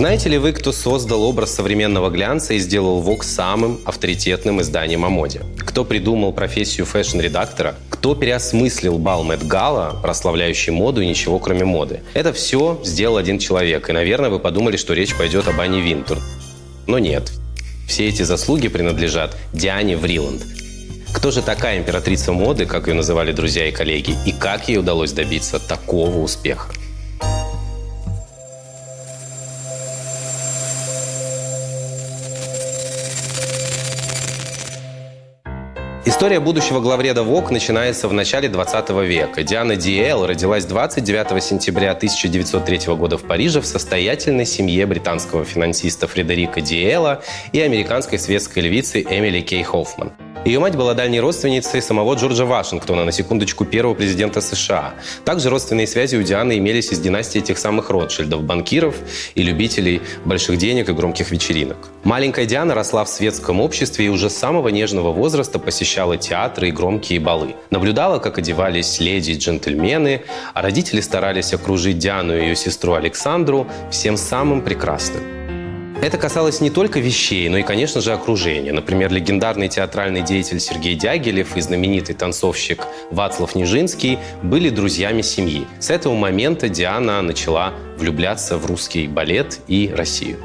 Знаете ли вы, кто создал образ современного глянца и сделал Vogue самым авторитетным изданием о моде? Кто придумал профессию фэшн-редактора? Кто переосмыслил бал Мэтт Гала, прославляющий моду и ничего кроме моды? Это все сделал один человек, и, наверное, вы подумали, что речь пойдет об Ане Винтур. Но нет. Все эти заслуги принадлежат Диане Вриланд. Кто же такая императрица моды, как ее называли друзья и коллеги, и как ей удалось добиться такого успеха? История будущего главреда ВОК начинается в начале 20 века. Диана Диэл родилась 29 сентября 1903 года в Париже в состоятельной семье британского финансиста Фредерика Диэла и американской светской львицы Эмили Кей Хоффман. Ее мать была дальней родственницей самого Джорджа Вашингтона, на секундочку, первого президента США. Также родственные связи у Дианы имелись из династии тех самых Ротшильдов, банкиров и любителей больших денег и громких вечеринок. Маленькая Диана росла в светском обществе и уже с самого нежного возраста посещала театры и громкие балы. Наблюдала, как одевались леди и джентльмены, а родители старались окружить Диану и ее сестру Александру всем самым прекрасным. Это касалось не только вещей, но и, конечно же, окружения. Например, легендарный театральный деятель Сергей Дягилев и знаменитый танцовщик Вацлав Нижинский были друзьями семьи. С этого момента Диана начала влюбляться в русский балет и Россию.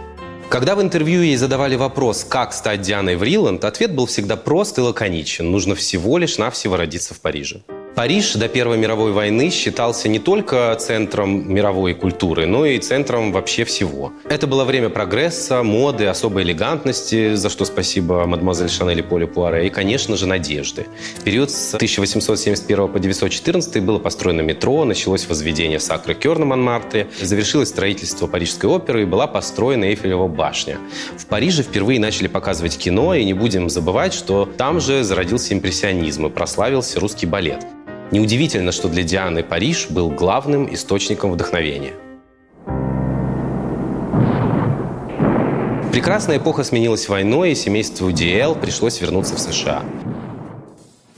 Когда в интервью ей задавали вопрос, как стать Дианой Вриланд, ответ был всегда прост и лаконичен. Нужно всего лишь навсего родиться в Париже. Париж до Первой мировой войны считался не только центром мировой культуры, но и центром вообще всего. Это было время прогресса, моды, особой элегантности, за что спасибо мадемуазель Шанель и Поле Пуаре, и, конечно же, надежды. В период с 1871 по 1914 было построено метро, началось возведение Сакры Кёр на Монмартре, завершилось строительство Парижской оперы и была построена Эйфелева башня. В Париже впервые начали показывать кино, и не будем забывать, что там же зародился импрессионизм и прославился русский балет. Неудивительно, что для Дианы Париж был главным источником вдохновения. Прекрасная эпоха сменилась войной, и семейству Диэл пришлось вернуться в США.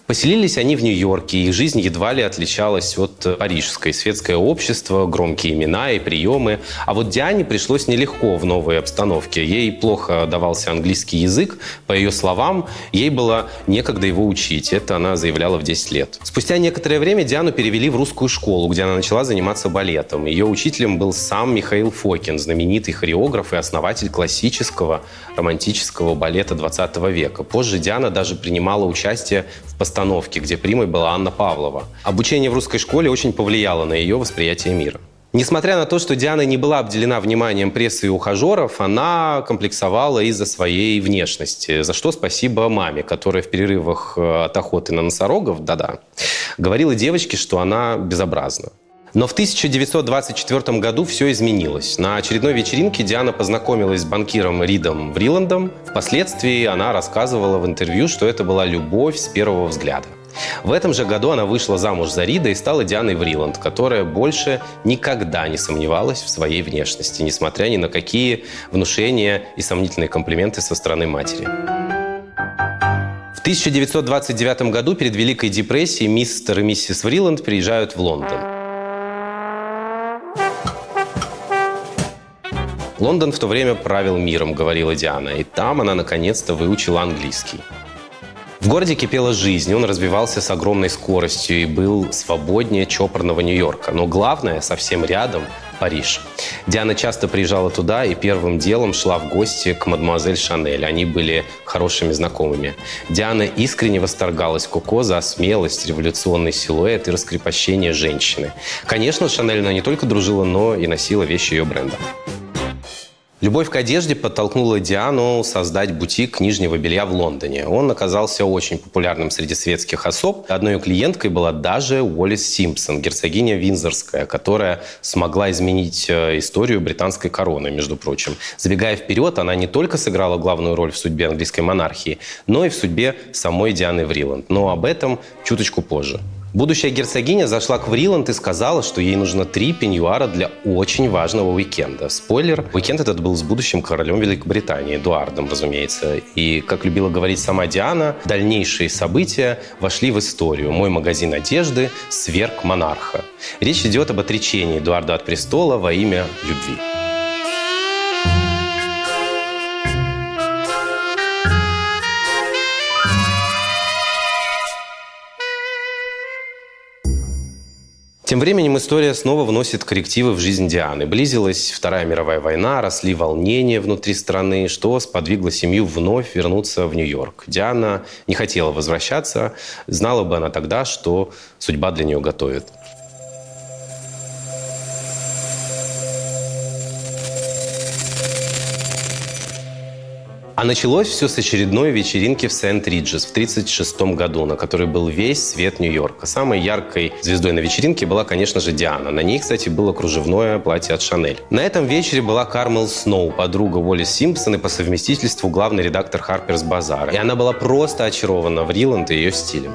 Поселились они в Нью-Йорке, их жизнь едва ли отличалась от парижской. Светское общество, громкие имена и приемы. А вот Диане пришлось нелегко в новой обстановке. Ей плохо давался английский язык. По ее словам, ей было некогда его учить. Это она заявляла в 10 лет. Спустя некоторое время Диану перевели в русскую школу, где она начала заниматься балетом. Ее учителем был сам Михаил Фокин, знаменитый хореограф и основатель классического романтического балета 20 века. Позже Диана даже принимала участие в постановке постановки, где примой была Анна Павлова. Обучение в русской школе очень повлияло на ее восприятие мира. Несмотря на то, что Диана не была обделена вниманием прессы и ухажеров, она комплексовала из-за своей внешности, за что спасибо маме, которая в перерывах э, от охоты на носорогов, да-да, говорила девочке, что она безобразна. Но в 1924 году все изменилось. На очередной вечеринке Диана познакомилась с банкиром Ридом Вриландом. Впоследствии она рассказывала в интервью, что это была любовь с первого взгляда. В этом же году она вышла замуж за Рида и стала Дианой Вриланд, которая больше никогда не сомневалась в своей внешности, несмотря ни на какие внушения и сомнительные комплименты со стороны матери. В 1929 году перед Великой депрессией мистер и миссис Вриланд приезжают в Лондон. Лондон в то время правил миром, говорила Диана, и там она наконец-то выучила английский. В городе кипела жизнь, он развивался с огромной скоростью и был свободнее чопорного Нью-Йорка. Но главное, совсем рядом – Париж. Диана часто приезжала туда и первым делом шла в гости к мадемуазель Шанель. Они были хорошими знакомыми. Диана искренне восторгалась Коко за смелость, революционный силуэт и раскрепощение женщины. Конечно, Шанель она не только дружила, но и носила вещи ее бренда. Любовь к одежде подтолкнула Диану создать бутик нижнего белья в Лондоне. Он оказался очень популярным среди светских особ. Одной ее клиенткой была даже Уоллес Симпсон, герцогиня Винзорская, которая смогла изменить э, историю британской короны, между прочим. Забегая вперед, она не только сыграла главную роль в судьбе английской монархии, но и в судьбе самой Дианы Вриланд. Но об этом чуточку позже. Будущая герцогиня зашла к Вриланд и сказала, что ей нужно три пеньюара для очень важного уикенда. Спойлер, уикенд этот был с будущим королем Великобритании, Эдуардом, разумеется. И, как любила говорить сама Диана, дальнейшие события вошли в историю. Мой магазин одежды сверг монарха. Речь идет об отречении Эдуарда от престола во имя любви. Тем временем история снова вносит коррективы в жизнь Дианы. Близилась Вторая мировая война, росли волнения внутри страны, что сподвигло семью вновь вернуться в Нью-Йорк. Диана не хотела возвращаться, знала бы она тогда, что судьба для нее готовит. А началось все с очередной вечеринки в Сент-Риджес в 1936 году, на которой был весь свет Нью-Йорка. Самой яркой звездой на вечеринке была, конечно же, Диана. На ней, кстати, было кружевное платье от Шанель. На этом вечере была Кармел Сноу, подруга Уолли Симпсон и по совместительству главный редактор Харперс Базара. И она была просто очарована в Риланд и ее стилем.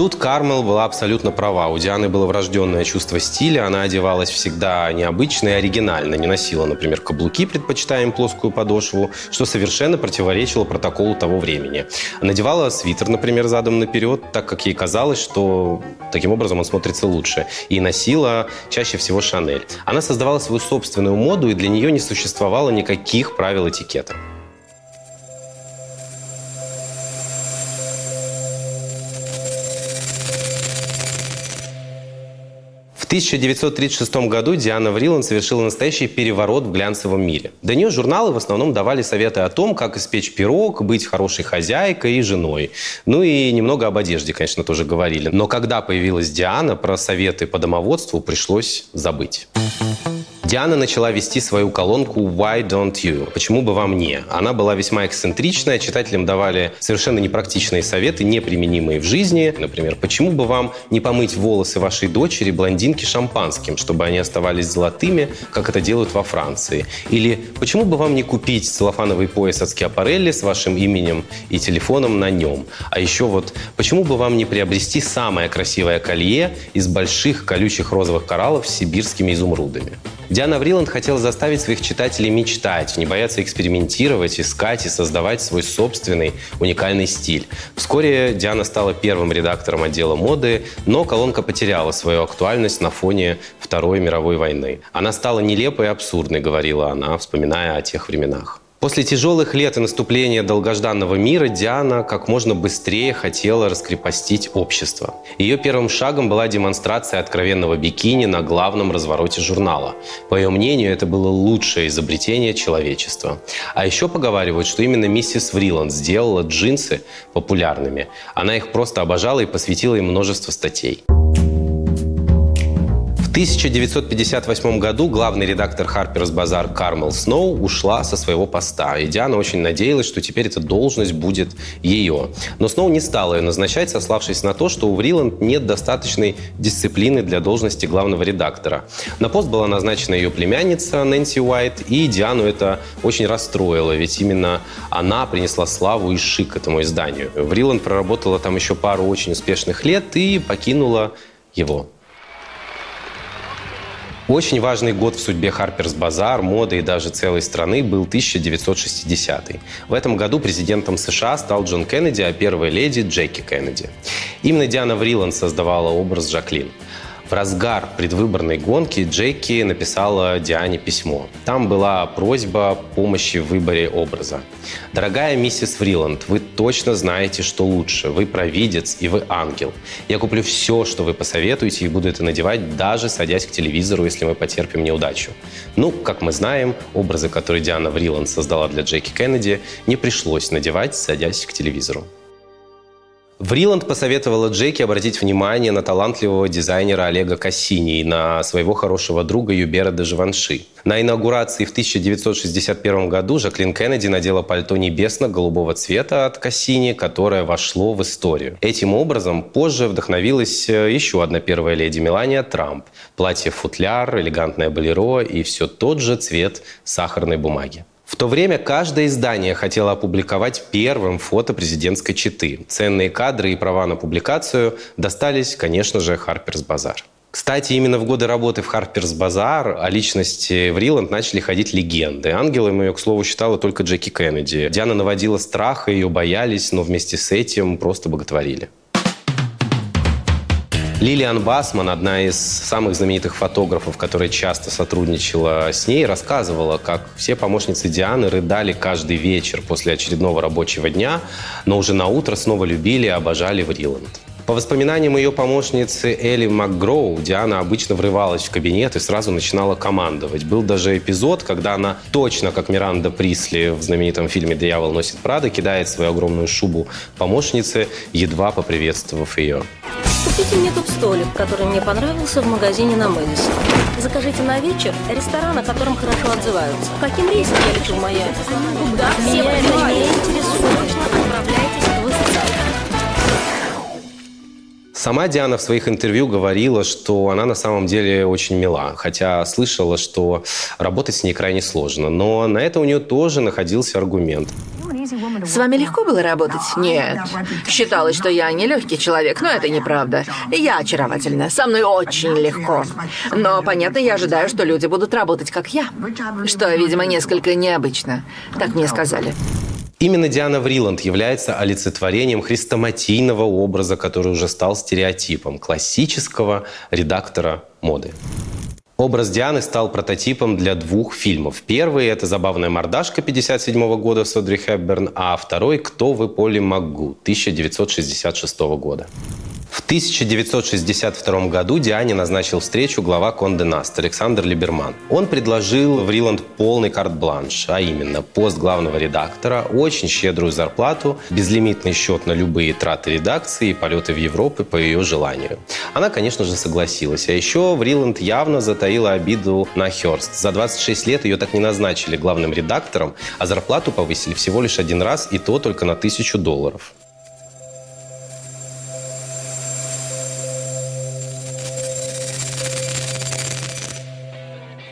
Тут Кармел была абсолютно права. У Дианы было врожденное чувство стиля. Она одевалась всегда необычно и оригинально. Не носила, например, каблуки, предпочитая им плоскую подошву, что совершенно противоречило протоколу того времени. Надевала свитер, например, задом наперед, так как ей казалось, что таким образом он смотрится лучше. И носила чаще всего Шанель. Она создавала свою собственную моду, и для нее не существовало никаких правил этикета. 1936 году Диана Врилан совершила настоящий переворот в глянцевом мире. До нее журналы в основном давали советы о том, как испечь пирог, быть хорошей хозяйкой и женой. Ну и немного об одежде, конечно, тоже говорили. Но когда появилась Диана, про советы по домоводству пришлось забыть. Диана начала вести свою колонку «Why don't you?» «Почему бы вам не?». Она была весьма эксцентричная, читателям давали совершенно непрактичные советы, неприменимые в жизни. Например, «Почему бы вам не помыть волосы вашей дочери блондинки шампанским, чтобы они оставались золотыми, как это делают во Франции?» Или «Почему бы вам не купить целлофановый пояс от Скиапарелли с вашим именем и телефоном на нем?» А еще вот «Почему бы вам не приобрести самое красивое колье из больших колючих розовых кораллов с сибирскими изумрудами?» Диана Вриланд хотела заставить своих читателей мечтать, не бояться экспериментировать, искать и создавать свой собственный уникальный стиль. Вскоре Диана стала первым редактором отдела моды, но колонка потеряла свою актуальность на фоне Второй мировой войны. Она стала нелепой и абсурдной, говорила она, вспоминая о тех временах. После тяжелых лет и наступления долгожданного мира Диана как можно быстрее хотела раскрепостить общество. Ее первым шагом была демонстрация откровенного бикини на главном развороте журнала. По ее мнению, это было лучшее изобретение человечества. А еще поговаривают, что именно миссис Вриланд сделала джинсы популярными. Она их просто обожала и посвятила им множество статей. В 1958 году главный редактор Harper's Bazaar Кармел Сноу ушла со своего поста, и Диана очень надеялась, что теперь эта должность будет ее. Но Сноу не стала ее назначать, сославшись на то, что у Вриланд нет достаточной дисциплины для должности главного редактора. На пост была назначена ее племянница Нэнси Уайт, и Диану это очень расстроило, ведь именно она принесла славу и шик этому изданию. Вриланд проработала там еще пару очень успешных лет и покинула его. Очень важный год в судьбе Harper's Bazaar, моды и даже целой страны был 1960 В этом году президентом США стал Джон Кеннеди, а первой леди Джеки Кеннеди. Именно Диана Вриланд создавала образ Жаклин. В разгар предвыборной гонки Джеки написала Диане письмо. Там была просьба помощи в выборе образа. «Дорогая миссис Фриланд, вы точно знаете, что лучше. Вы провидец и вы ангел. Я куплю все, что вы посоветуете, и буду это надевать, даже садясь к телевизору, если мы потерпим неудачу». Ну, как мы знаем, образы, которые Диана Вриланд создала для Джеки Кеннеди, не пришлось надевать, садясь к телевизору. Вриланд посоветовала Джеки обратить внимание на талантливого дизайнера Олега Кассини и на своего хорошего друга Юбера де Живанши. На инаугурации в 1961 году Жаклин Кеннеди надела пальто небесно-голубого цвета от Кассини, которое вошло в историю. Этим образом позже вдохновилась э, еще одна первая леди Мелания Трамп. Платье-футляр, элегантное болеро и все тот же цвет сахарной бумаги. То время каждое издание хотело опубликовать первым фото президентской четы. Ценные кадры и права на публикацию достались, конечно же, Harper's Bazaar. Кстати, именно в годы работы в Harper's Bazaar о личности Вриланд начали ходить легенды. Ангелом ее, к слову, считала только Джеки Кеннеди. Диана наводила страх, ее боялись, но вместе с этим просто боготворили. Лилиан Басман, одна из самых знаменитых фотографов, которая часто сотрудничала с ней, рассказывала, как все помощницы Дианы рыдали каждый вечер после очередного рабочего дня, но уже на утро снова любили и обожали Вриланд. По воспоминаниям ее помощницы Элли МакГроу, Диана обычно врывалась в кабинет и сразу начинала командовать. Был даже эпизод, когда она точно, как Миранда Присли в знаменитом фильме «Дьявол носит Прада», кидает свою огромную шубу помощнице, едва поприветствовав ее. Купите мне тут столик, который мне понравился в магазине на Мэдисон. Закажите на вечер ресторан, о котором хорошо отзываются. Каким рейсом я лечу в Майами? Да, все меня интересует. Отправляйтесь в. Сама Диана в своих интервью говорила, что она на самом деле очень мила, хотя слышала, что работать с ней крайне сложно. Но на это у нее тоже находился аргумент. С вами легко было работать? Нет. Считалось, что я нелегкий человек, но это неправда. Я очаровательна. Со мной очень легко. Но, понятно, я ожидаю, что люди будут работать как я. Что, видимо, несколько необычно. Так мне сказали. Именно Диана Вриланд является олицетворением хрестоматийного образа, который уже стал стереотипом классического редактора моды. Образ Дианы стал прототипом для двух фильмов. Первый – это «Забавная мордашка» 1957 года с Одри Хепберн, а второй «Кто вы, Полли Макгу» 1966 года. В 1962 году Диане назначил встречу глава Конде Наст Александр Либерман. Он предложил в Риланд полный карт-бланш, а именно пост главного редактора, очень щедрую зарплату, безлимитный счет на любые траты редакции и полеты в Европу по ее желанию. Она, конечно же, согласилась. А еще в Риланд явно затаила обиду на Херст. За 26 лет ее так не назначили главным редактором, а зарплату повысили всего лишь один раз, и то только на тысячу долларов.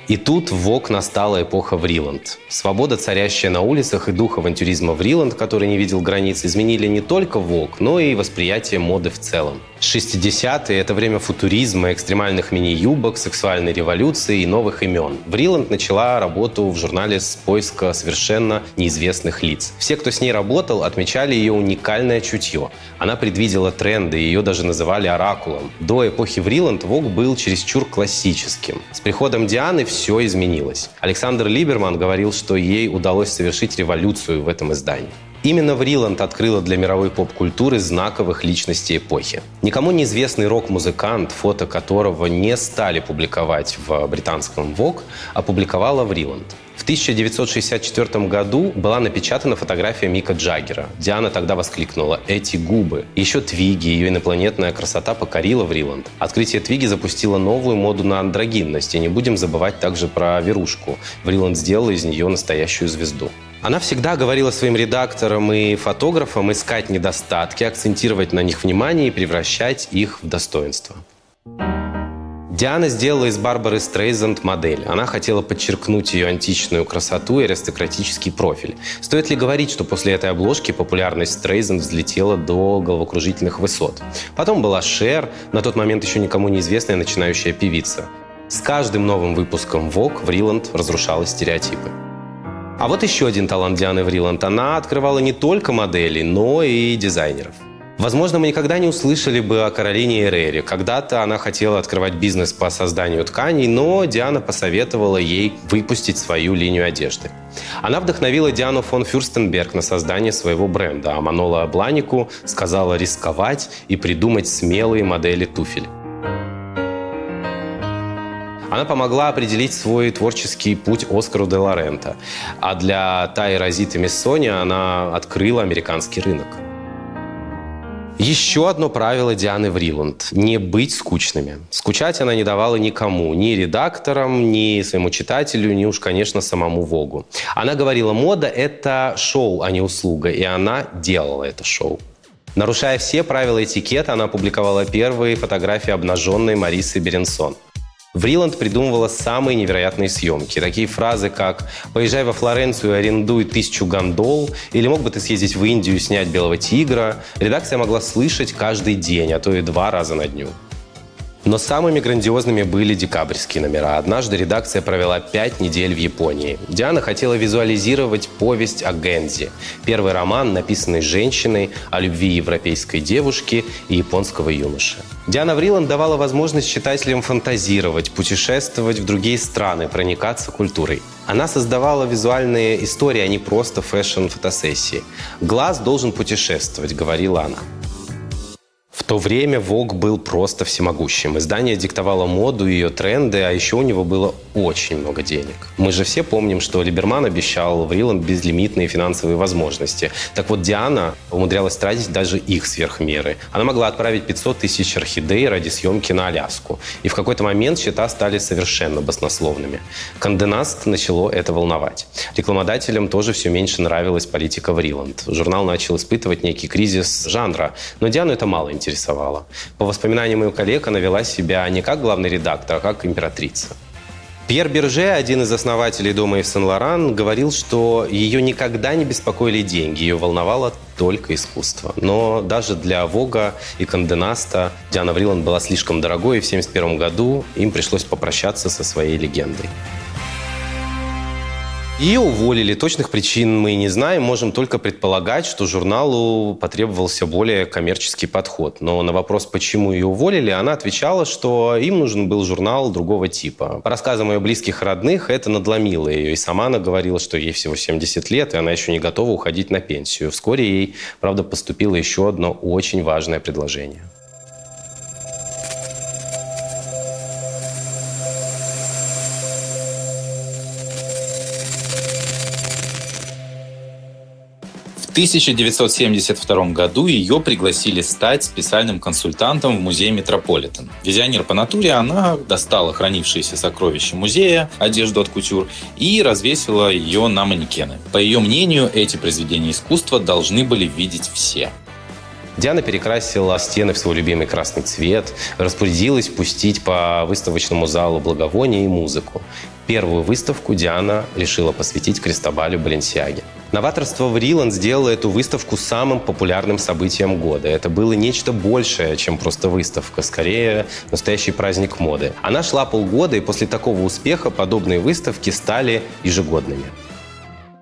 И тут в ВОК настала эпоха Вриланд. Свобода, царящая на улицах, и дух авантюризма Вриланд, который не видел границ, изменили не только ВОК, но и восприятие моды в целом. 60-е – это время футуризма, экстремальных мини-юбок, сексуальной революции и новых имен. Вриланд начала работу в журнале с поиска совершенно неизвестных лиц. Все, кто с ней работал, отмечали ее уникальное чутье. Она предвидела тренды, ее даже называли оракулом. До эпохи Вриланд Вог был чересчур классическим. С приходом Дианы все изменилось. Александр Либерман говорил, что ей удалось совершить революцию в этом издании. Именно Вриланд открыла для мировой поп-культуры знаковых личностей эпохи. Никому неизвестный рок-музыкант, фото которого не стали публиковать в британском Vogue, опубликовала Вриланд. В 1964 году была напечатана фотография Мика Джаггера. Диана тогда воскликнула «Эти губы!». Еще Твиги, ее инопланетная красота покорила Вриланд. Открытие Твиги запустило новую моду на андрогинность. И не будем забывать также про Верушку. Вриланд сделала из нее настоящую звезду. Она всегда говорила своим редакторам и фотографам искать недостатки, акцентировать на них внимание и превращать их в достоинство. Диана сделала из Барбары Стрейзанд модель. Она хотела подчеркнуть ее античную красоту и аристократический профиль. Стоит ли говорить, что после этой обложки популярность Стрейзанд взлетела до головокружительных высот? Потом была Шер, на тот момент еще никому неизвестная начинающая певица. С каждым новым выпуском Vogue Вриланд разрушала стереотипы. А вот еще один талант Дианы Вриланд. Она открывала не только модели, но и дизайнеров. Возможно, мы никогда не услышали бы о Каролине Эрере. Когда-то она хотела открывать бизнес по созданию тканей, но Диана посоветовала ей выпустить свою линию одежды. Она вдохновила Диану фон Фюрстенберг на создание своего бренда, а Манола Бланику сказала рисковать и придумать смелые модели туфель. Она помогла определить свой творческий путь Оскару де Лорента. А для Тай Розиты Мессони она открыла американский рынок. Еще одно правило Дианы Вриланд – не быть скучными. Скучать она не давала никому, ни редакторам, ни своему читателю, ни уж, конечно, самому Вогу. Она говорила, мода – это шоу, а не услуга, и она делала это шоу. Нарушая все правила этикета, она опубликовала первые фотографии обнаженной Марисы Беренсон – Вриланд придумывала самые невероятные съемки. Такие фразы, как «Поезжай во Флоренцию и арендуй тысячу гондол» или «Мог бы ты съездить в Индию и снять белого тигра?» редакция могла слышать каждый день, а то и два раза на дню. Но самыми грандиозными были декабрьские номера. Однажды редакция провела пять недель в Японии. Диана хотела визуализировать повесть о Гензи. Первый роман, написанный женщиной о любви европейской девушки и японского юноши. Диана Врилан давала возможность читателям фантазировать, путешествовать в другие страны, проникаться культурой. Она создавала визуальные истории, а не просто фэшн-фотосессии. «Глаз должен путешествовать», — говорила она. То время Vogue был просто всемогущим. Издание диктовало моду и ее тренды, а еще у него было очень много денег. Мы же все помним, что Либерман обещал Вриланд безлимитные финансовые возможности. Так вот, Диана умудрялась тратить даже их сверх меры. Она могла отправить 500 тысяч орхидей ради съемки на Аляску. И в какой-то момент счета стали совершенно баснословными. Канденаст начало это волновать. Рекламодателям тоже все меньше нравилась политика Вриланд. Журнал начал испытывать некий кризис жанра, но Диану это мало интересовало. По воспоминаниям ее коллег, она вела себя не как главный редактор, а как императрица. Пьер Берже, один из основателей дома Ив Сен-Лоран, говорил, что ее никогда не беспокоили деньги, ее волновало только искусство. Но даже для Вога и Канденаста Диана Вриланд была слишком дорогой, и в 1971 году им пришлось попрощаться со своей легендой. Ее уволили. Точных причин мы не знаем. Можем только предполагать, что журналу потребовался более коммерческий подход. Но на вопрос, почему ее уволили, она отвечала, что им нужен был журнал другого типа. По рассказам ее близких и родных, это надломило ее. И сама она говорила, что ей всего 70 лет, и она еще не готова уходить на пенсию. Вскоре ей, правда, поступило еще одно очень важное предложение. 1972 году ее пригласили стать специальным консультантом в музее Метрополитен. Визионер по натуре, она достала хранившиеся сокровища музея, одежду от кутюр, и развесила ее на манекены. По ее мнению, эти произведения искусства должны были видеть все. Диана перекрасила стены в свой любимый красный цвет, распорядилась пустить по выставочному залу благовония и музыку. Первую выставку Диана решила посвятить Кристобалю Баленсиаге. Новаторство в Риланд сделало эту выставку самым популярным событием года. Это было нечто большее, чем просто выставка, скорее настоящий праздник моды. Она шла полгода, и после такого успеха подобные выставки стали ежегодными.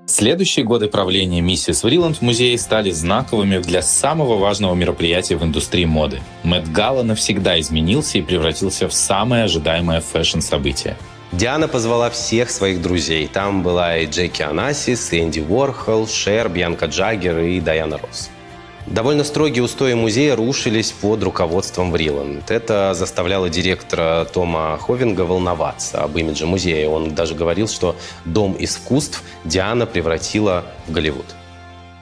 Следующие годы правления миссис Вриланд в музее стали знаковыми для самого важного мероприятия в индустрии моды. Мэтт Гала навсегда изменился и превратился в самое ожидаемое фэшн-событие. Диана позвала всех своих друзей. Там была и Джеки Анасис, и Энди Уорхол, Шер, Бьянка Джаггер и Дайана Росс. Довольно строгие устои музея рушились под руководством Вриланд. Это заставляло директора Тома Ховинга волноваться об имидже музея. Он даже говорил, что Дом искусств Диана превратила в Голливуд.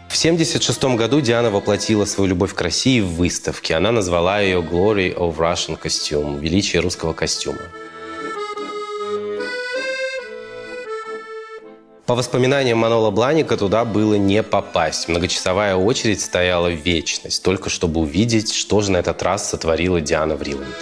В 1976 году Диана воплотила свою любовь к России в выставке. Она назвала ее «Glory of Russian Costume» – «Величие русского костюма». По воспоминаниям Манола Бланика, туда было не попасть. Многочасовая очередь стояла в вечность, только чтобы увидеть, что же на этот раз сотворила Диана Вриланд.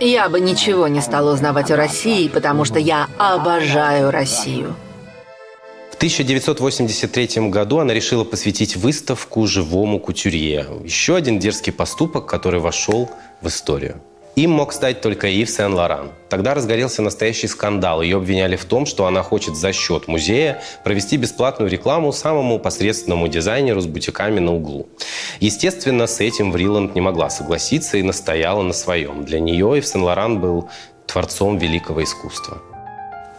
Я бы ничего не стала узнавать о России, потому что я обожаю Россию. 1983 году она решила посвятить выставку живому кутюрье. Еще один дерзкий поступок, который вошел в историю. Им мог стать только Ив Сен-Лоран. Тогда разгорелся настоящий скандал. Ее обвиняли в том, что она хочет за счет музея провести бесплатную рекламу самому посредственному дизайнеру с бутиками на углу. Естественно, с этим Вриланд не могла согласиться и настояла на своем. Для нее Ив Сен-Лоран был творцом великого искусства.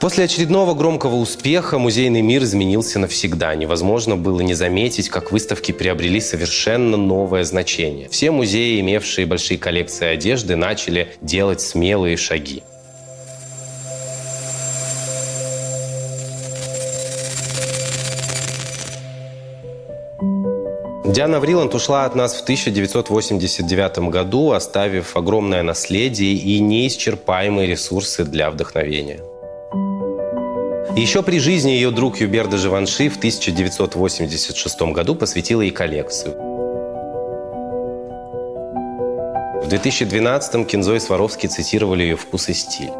После очередного громкого успеха музейный мир изменился навсегда. Невозможно было не заметить, как выставки приобрели совершенно новое значение. Все музеи, имевшие большие коллекции одежды, начали делать смелые шаги. Диана Вриланд ушла от нас в 1989 году, оставив огромное наследие и неисчерпаемые ресурсы для вдохновения. Еще при жизни ее друг Юбер де Живанши в 1986 году посвятил ей коллекцию. В 2012-м Кинзо и Сваровский цитировали ее вкус и стиль.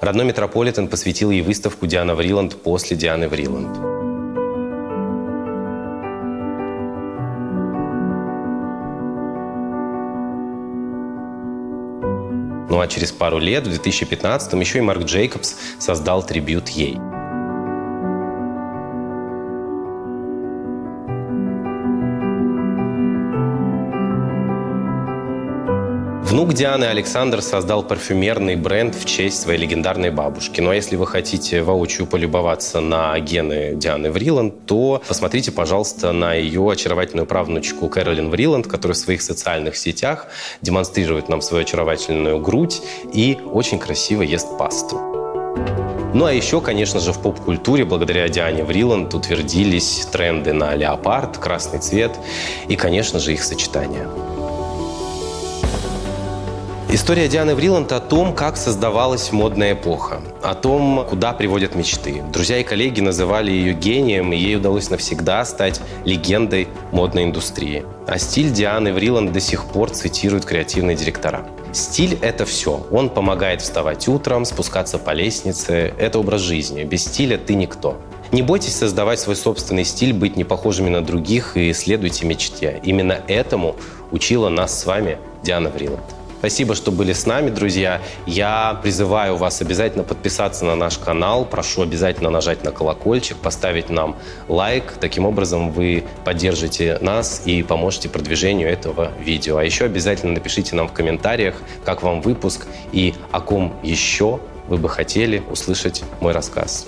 Родной Метрополитен посвятил ей выставку Диана Вриланд после Дианы Вриланд. Ну а через пару лет, в 2015-м, еще и Марк Джейкобс создал трибют ей. Внук Дианы Александр создал парфюмерный бренд в честь своей легендарной бабушки. Ну а если вы хотите воочию полюбоваться на гены Дианы Вриланд, то посмотрите, пожалуйста, на ее очаровательную правнучку Кэролин Вриланд, которая в своих социальных сетях демонстрирует нам свою очаровательную грудь и очень красиво ест пасту. Ну а еще, конечно же, в поп-культуре благодаря Диане Вриланд утвердились тренды на леопард, красный цвет и, конечно же, их сочетание. История Дианы Вриланд о том, как создавалась модная эпоха, о том, куда приводят мечты. Друзья и коллеги называли ее гением, и ей удалось навсегда стать легендой модной индустрии. А стиль Дианы Вриланд до сих пор цитируют креативные директора. Стиль – это все. Он помогает вставать утром, спускаться по лестнице. Это образ жизни. Без стиля ты никто. Не бойтесь создавать свой собственный стиль, быть не похожими на других и следуйте мечте. Именно этому учила нас с вами Диана Вриланд. Спасибо, что были с нами, друзья. Я призываю вас обязательно подписаться на наш канал. Прошу обязательно нажать на колокольчик, поставить нам лайк. Таким образом вы поддержите нас и поможете продвижению этого видео. А еще обязательно напишите нам в комментариях, как вам выпуск и о ком еще вы бы хотели услышать мой рассказ.